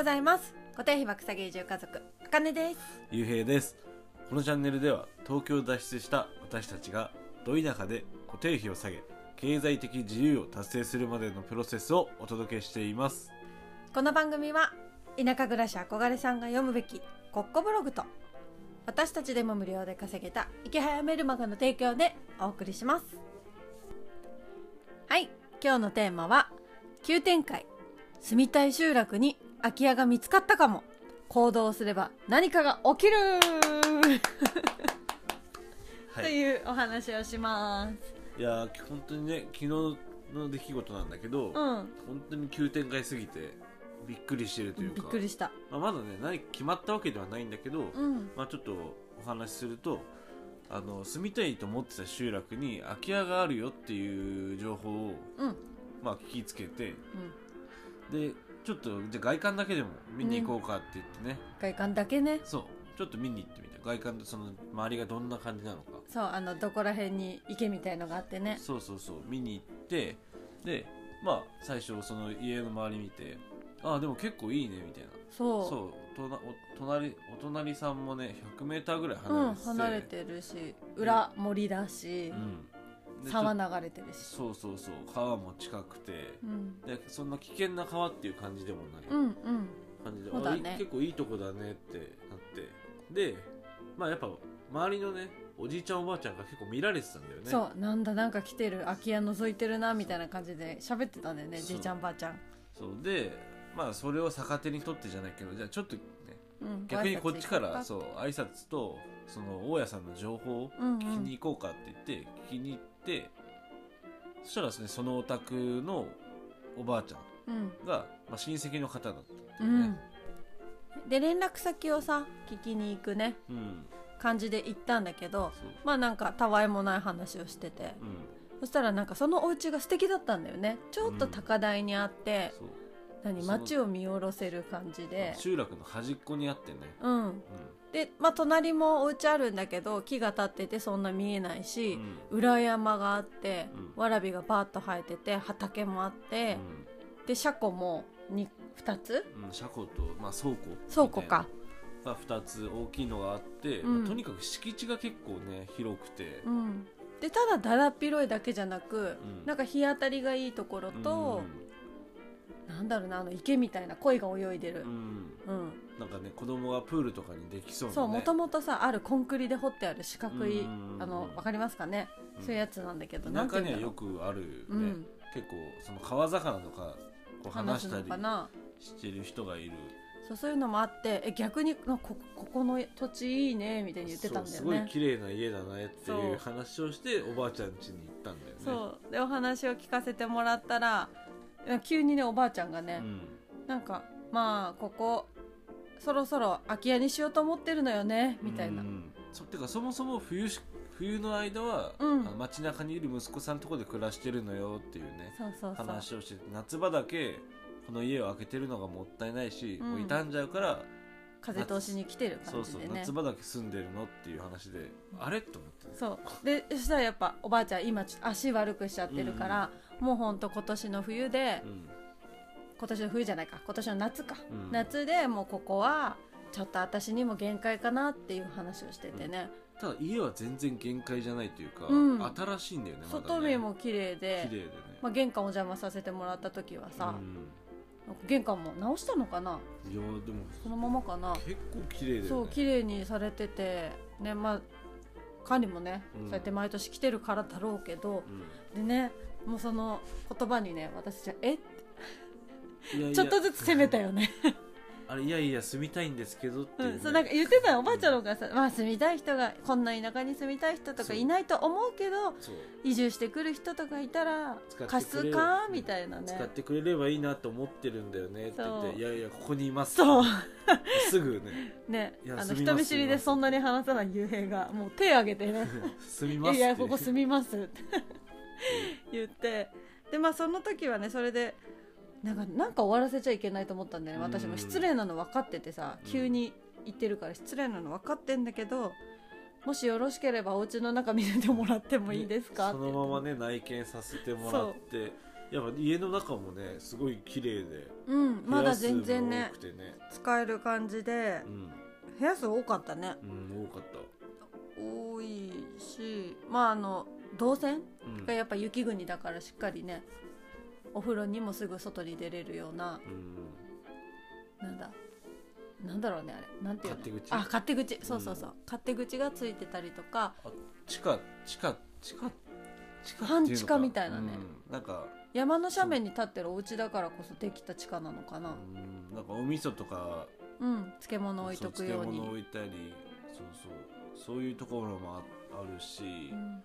ございます。固定費爆下げ移住家族あかねです。ゆうへいですこのチャンネルでは東京を脱出した私たちがど田舎で固定費を下げ経済的自由を達成するまでのプロセスをお届けしています。この番組は田舎暮らし憧れさんが読むべきコッコブログと私たちでも無料で稼げた池早メルマガの提供でお送りします。はい今日のテーマは急展開住みたい集落に空き家が見つかったかも。行動すれば何かが起きる、はというお話をします。いやー本当にね昨日の出来事なんだけど、うん。本当に急展開すぎてびっくりしてるというびかっくりした。まあ、まだね何決まったわけではないんだけど、うん。まあ、ちょっとお話しするとあの住みたいと思ってた集落に空き家があるよっていう情報を、うん。まあ、聞きつけてでちょっとじゃあ外観だけでも見に行こうかって言ってね、外観だけね。そう。ちょっと見に行ってみた外観でその周りがどんな感じなのか。そうあのどこら辺に池みたいのがあってね。そうそうそう。見に行ってでまあ最初その家の周り見てああでも結構いいねみたいな。そう。そう。となお隣お隣さんもね 100m ぐらいうん離れてて、離れてるし裏森だし、うん、で沢流れてるし。とそうそうそう川も近くてうん。でそんな危険な川っていう感じでもない、うんうん。感じで、そうだね。結構いいとこだねってなって。でまあやっぱ周りのねおじいちゃんおばあちゃんが結構見られてたんだよね。そうなんだなんか来てる空き家覗いてるなみたいな感じで喋ってたんだよねじいちゃんばあちゃん、そう。でまあそれを逆手に取ってじゃないけどじゃあちょっとねうん、逆にこっちからうそう挨拶とその大家さんの情報を聞きに行こうかって言って聞きに行ってそしたらですねそのお宅のおばあちゃんうん。が、まあ、親戚の方だったってういうね。ん。で連絡先をさ聞きに行くねうん、感じで行ったんだけどまあなんかたわいもない話をしてて。うん。そしたらなんかそのお家が素敵だったんだよね。ちょっと高台にあって、そう何街を見下ろせる感じで。集落の端っこにあってね、うん。うでまあ隣もお家あるんだけど木が立っててそんな見えないんしう、ん。裏山があって、うん。わらびがバーッと生えてて畑もあって、で車庫も 2, 2つ？うんうん、車庫と、まあ、倉庫倉庫か。が2つ大きいのがあって、うん。まあとにかく敷地が結構ね広くて、うん。でただだらっ広いだけじゃなく、うん。なんか日当たりがいいところと、なんだろうなあの池みたいな鯉が泳いでる。うん、うん。うん、なんかね子供がプールとかにできそうな、ね、そうもともとさあるコンクリで掘ってある四角い、うんあのわかりますかね、うん。そういうやつなんだけどなんて中に言うんだろう。はよくあるね、うん。結構その川魚とかこう話話すしたりのかな？してる人がいる。そうそういうのもあってえ逆になこここの土地いいねみたいに言ってたんだよそうすごいね綺麗な家だねってそいうう。話をしておばあちゃん家に行ったんだよね。そう。でお話を聞かせてもらったら急にねおばあちゃんがね、ん、なんかまあここそろそろ空き家にしようと思ってるのよねみたいな、うんそてかそもそも冬し冬の間は、うん。街中にいる息子さんのところで暮らしてるのよっていうねそうそうそう。話をしてて夏場だけこの家を開けてるのがもったいないし、うん。もう傷んじゃうから風通しに来てるそうそう感じでね。夏場だけ住んでるのっていう話で、あれ？と思って。そう。でそしたらやっぱおばあちゃん今ちょっと足悪くしちゃってるから、もうほんと今年の冬で、うん。今年の冬じゃないか。今年の夏か、うん。夏でもうここはちょっと私にも限界かなっていう話をしててね、ただ家は全然限界じゃないというか、うん。新しいんだよねまだね。外見も綺麗で。綺麗でね、まあ、玄関お邪魔させてもらった時はさ、玄関も直したのかな？いやでもそのままかな？結構綺麗だよね。そう綺麗にされててねまあ管理もね、うん。そうやって毎年来てるからだろうけどうん。でねもうその言葉にね私じゃえ？いやいや。ちょっとずつ攻めたよね、あれいやいや住みたいんですけどっていう、ね。うん、そうなんか言ってたよ。おばあちゃんの方がさ、まあ住みたい人がこんな田舎に住みたい人とかいないと思うけど移住してくる人とかいたら貸すか？みたいな使っねてくれればいいなと思ってるんだよねって言っていやいやここにいます。そう。すぐね。ね。あの人見知りでそんなに話さない幽閉がもう手挙げてね。住みいますいやここ住みますって 言って。でまあその時はねそれでなんかなんか終わらせちゃいけないと思ったんだよね。私もうん失礼なの分かっててさうん。急に言ってるから失礼なの分かってんだけどもしよろしければお家の中見せてもらってもいいですか？そのままね内見させてもらって。やっぱ家の中もねすごい綺麗でうんまだ全然ね。使える感じでうん、部屋数多かったね。うん、多かった。多いしまああの動線うん。がやっぱ雪国だからしっかりねお風呂にもすぐ外に出れるようなうん。なんだなんだろうねあれ。なんていうの？勝手口？あ勝手口。そうそうそう、勝手口がついてたりとか。地下地下地下地下半地下みたいなね。うん、なんか。山の斜面に立ってるお家だからこそできた地下なのかな。うん。なんかお味噌とか。うん。漬物置いとくように。そう漬物置いたり。そうそう。そういうところもああるし、うん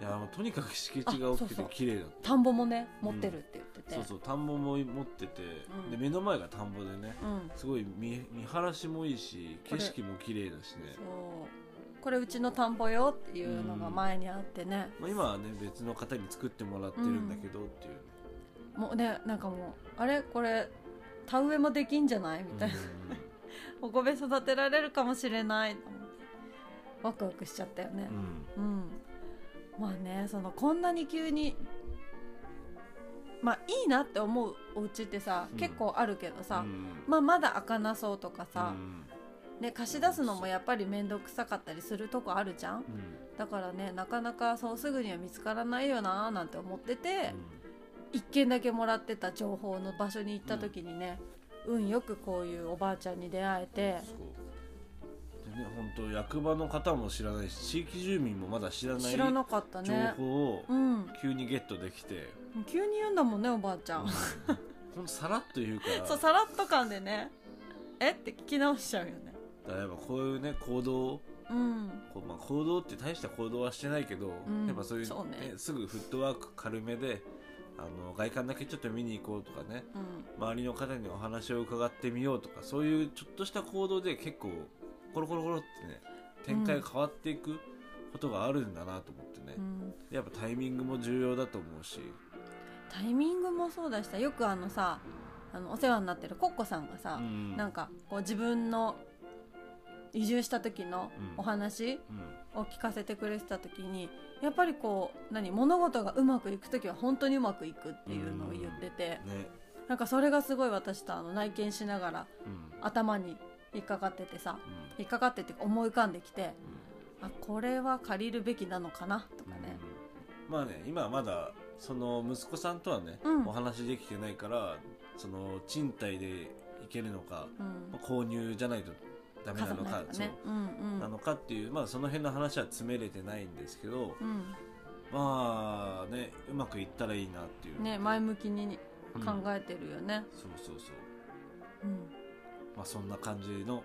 いやとにかく敷地が大きくて綺麗だった。田んぼもね持ってるって言ってて、そうそう田んぼも持ってて、うん。で目の前が田んぼでねうん。すごい見見晴らしもいいし景色も綺麗だしね。そう。これうちの田んぼよっていうのが前にあってね、まあ、今はね別の方に作ってもらってるんだけどっていう、もうねなんかもうあれ？これ田植えもできんじゃない？みたいな、お米育てられるかもしれない。ワクワクしちゃったよね。うんうん。うん、まあねそのこんなに急にまあいいなって思うお家ってさ、うん。結構あるけどさ、うん。まあまだ開かなそうとかさう、ん。ね、貸し出すのもやっぱり面倒くさかったりするとこあるじゃん。うん。だからねなかなかそうすぐには見つからないよなーなんて思ってて、うん。一件だけもらってた情報の場所に行った時にね、運よくこういうおばあちゃんに出会えて本当役場の方も知らないし地域住民もまだ知らない知らなかった情ね報をうん。急にゲットできて、急に言うんだもんねおばあちゃん、ほんとさらっと言うから。そうさらっと感でね。え？って聞き直しちゃうよね。だからやっぱこういうね行動うん。こうまあ、行動って大した行動はしてないけど、うん。やっぱそういう,、そうね。すぐフットワーク軽めであの外観だけちょっと見に行こうとかね。うん。周りの方にお話を伺ってみようとかそういうちょっとした行動で結構コロコロコロってね展開が変わっていくことがあるんだなと思ってね。う、ん。やっぱタイミングも重要だと思うし、タイミングもそうだしさよくあのさあのお世話になってるコッコさんがさ、うん。なんかこう自分の移住した時のうん。お話うん。を聞かせてくれてた時にやっぱりこう何物事がうまくいく時は本当にうまくいくっていうのを言ってて。ね。なんかそれがすごい私とあの内見しながらうん。頭に引っかかっててさうん。引っかかってって思い浮かんできてあこれは借りるべきなのかなとかね。うん。まあね今はまだその息子さんとはね、うん。お話できてないからその賃貸で行けるのか、うん。まあ購入じゃないとダメなのかそう。うんうん。なのかっていう、まあ、その辺の話は詰めれてないんですけど、うん。まあねうまくいったらいいなっていうね前向きにうん考えてるよね、そうそうそう。うんまあそんな感じの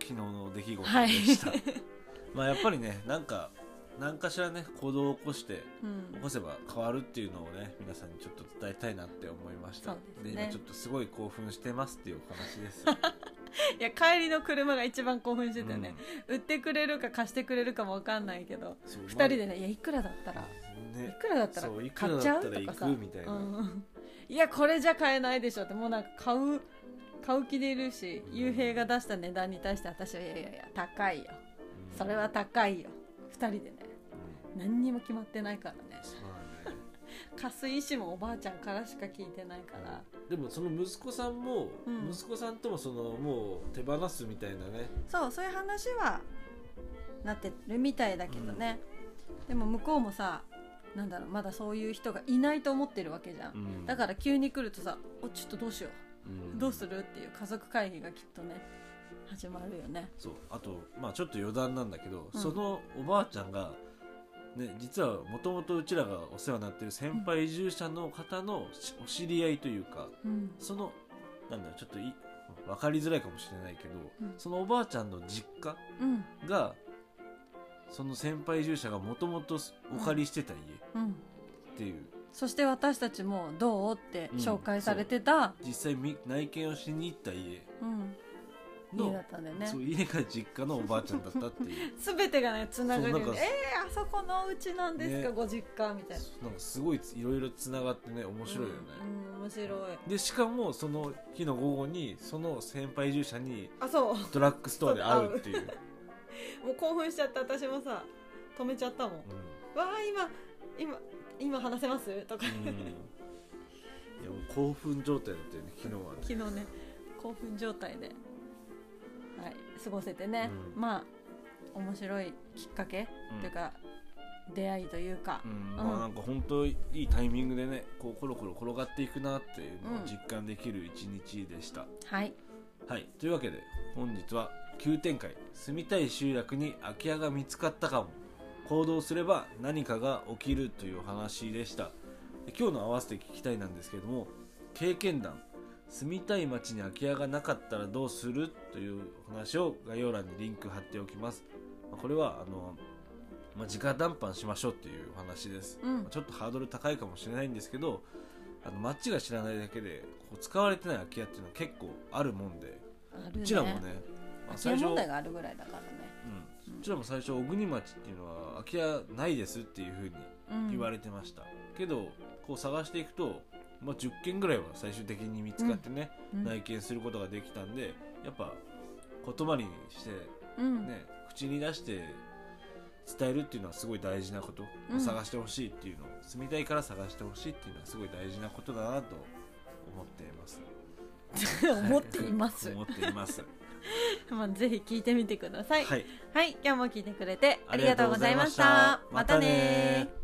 昨日の出来事はいでした、まあやっぱりねなんか何かしらね行動を起こしてうん。起こせば変わるっていうのをね皆さんにちょっと伝えたいなって思いました。ですね。今ちょっとすごい興奮してますっていうお話です。いや帰りの車が一番興奮してたよね、売ってくれるか貸してくれるかも分かんないけどうんそう二人でね「いやいくらだったら。まあいねくらだったら買っちゃう?」とかさくみたいな、うん。いやこれじゃ買えないでしょってもうなんか買う買う気でいるしうん雄平が出した値段に対して私はいやいやいや高いよ。うんそれは高いよ。二人でね。うん何にも決まってないからね。貸す意思もおばあちゃんからしか聞いてないから。でもその息子さんも、うん。息子さんともそのもう手放すみたいなね。そうそういう話はなってるみたいだけどね、でも向こうもさなんだろうまだそういう人がいないと思ってるわけじゃん、うん。だから急に来るとさ「おちょっとどうしよううん。どうする?」っていう家族会議がきっとね始まるよね。そう。あとまあちょっと余談なんだけど、うん。そのおばあちゃんがね実はもともとうちらがお世話になってる先輩移住者の方のしお知り合いというかうん。そのなんだろうちょっとい分かりづらいかもしれないけど、うん。そのおばあちゃんの実家うん。がその先輩移住者がもともとお借りしてた家うん。っていう、そして私たちも「どう?」って紹介されてた、実際み内見をしに行った家。うん。の家だったんだよね。そう家が実家のおばあちゃんだったっていう。全てがねつながるよそうなんかねえー、あそこのお家なんですか、ね。ご実家みたいな。なんかすごいいろいろつながってね面白いよね、うん、うん面白い。でしかもその日の午後にその先輩移住者にあそう。ドラッグストアで会うっていう、もう興奮しちゃって私もさ止めちゃったもん。わあ今今今話せます？とか。うん。うん興奮状態だったよね昨日はね。昨日ね興奮状態で、はい、過ごせてね、うん。まあ面白いきっかけ、うん。というか出会いというか。まあなんか本当いいタイミングでねこうコロコロ転がっていくなっていうのを実感できる一日でした、はい。はい。というわけで本日は急展開。住みたい集落に空き家が見つかったかも行動すれば何かが起きるというお話でした。で今日の合わせて聞きたいなんですけれども経験談住みたい街に空き家がなかったらどうするというお話を概要欄にリンク貼っておきます。まあこれはあの、まあ、直談判しましょうっていうお話です、うん。まあちょっとハードル高いかもしれないんですけどあの街が知らないだけでこう使われてない空き家っていうのは結構あるもんで。ね。うちらもね、まあ空き家問題があるぐらいだからね、うん、うちらも最初小国町っていうのは空き家ないですっていうふうにうん、言われてました、けどこう探していくと、まあ、10件ぐらいは最終的に見つかってね、うん。内見することができたんでやっぱ言葉にしてうん。ね、口に出して伝えるっていうのはすごい大事なこと、うん。探してほしいっていうのを住みたいから探してほしいっていうのはすごい大事なことだなと思っています。思っています、思っています まあ、ぜひ聞いてみてください。はい。はい、今日も聞いてくれてありがとうございました。また。ね